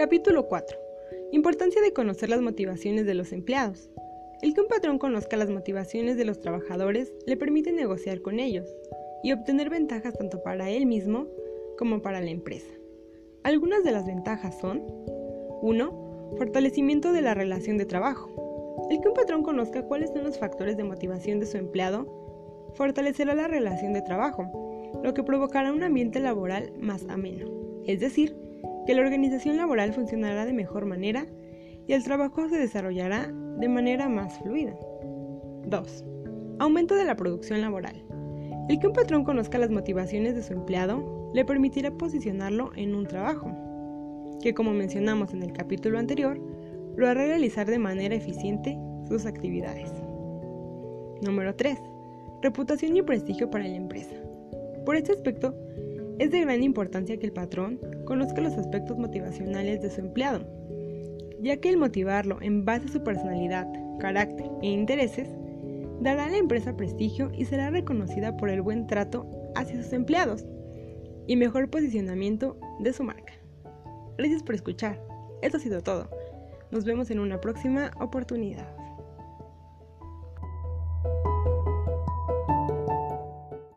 Capítulo 4. Importancia de conocer las motivaciones de los empleados. El que un patrón conozca las motivaciones de los trabajadores le permite negociar con ellos y obtener ventajas tanto para él mismo como para la empresa. Algunas de las ventajas son 1. Fortalecimiento de la relación de trabajo. El que un patrón conozca cuáles son los factores de motivación de su empleado fortalecerá la relación de trabajo, lo que provocará un ambiente laboral más ameno, es decir, que la organización laboral funcionará de mejor manera y el trabajo se desarrollará de manera más fluida. 2. Aumento de la producción laboral. El que un patrón conozca las motivaciones de su empleado le permitirá posicionarlo en un trabajo, que como mencionamos en el capítulo anterior, lo hará realizar de manera eficiente sus actividades. Número 3. Reputación y prestigio para la empresa. Por este aspecto, es de gran importancia que el patrón conozca los aspectos motivacionales de su empleado, ya que el motivarlo en base a su personalidad, carácter e intereses dará a la empresa prestigio y será reconocida por el buen trato hacia sus empleados y mejor posicionamiento de su marca. Gracias por escuchar. Esto ha sido todo. Nos vemos en una próxima oportunidad.